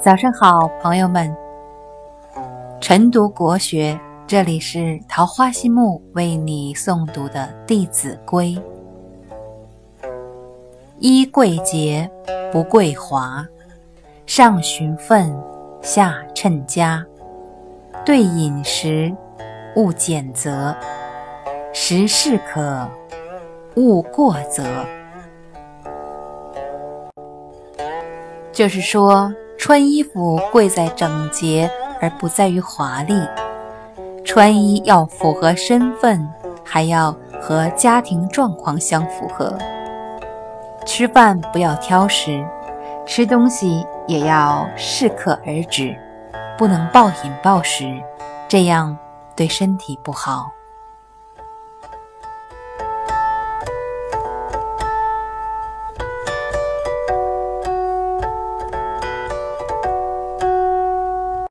早上好，朋友们。晨读国学，这里是桃花心木为你诵读的《弟子规》：衣贵洁，不贵华；上循分，下称家。对饮食，勿拣择；时适可，勿过则。就是说。穿衣服贵在整洁，而不在于华丽。穿衣要符合身份，还要和家庭状况相符合。吃饭不要挑食，吃东西也要适可而止，不能暴饮暴食，这样对身体不好。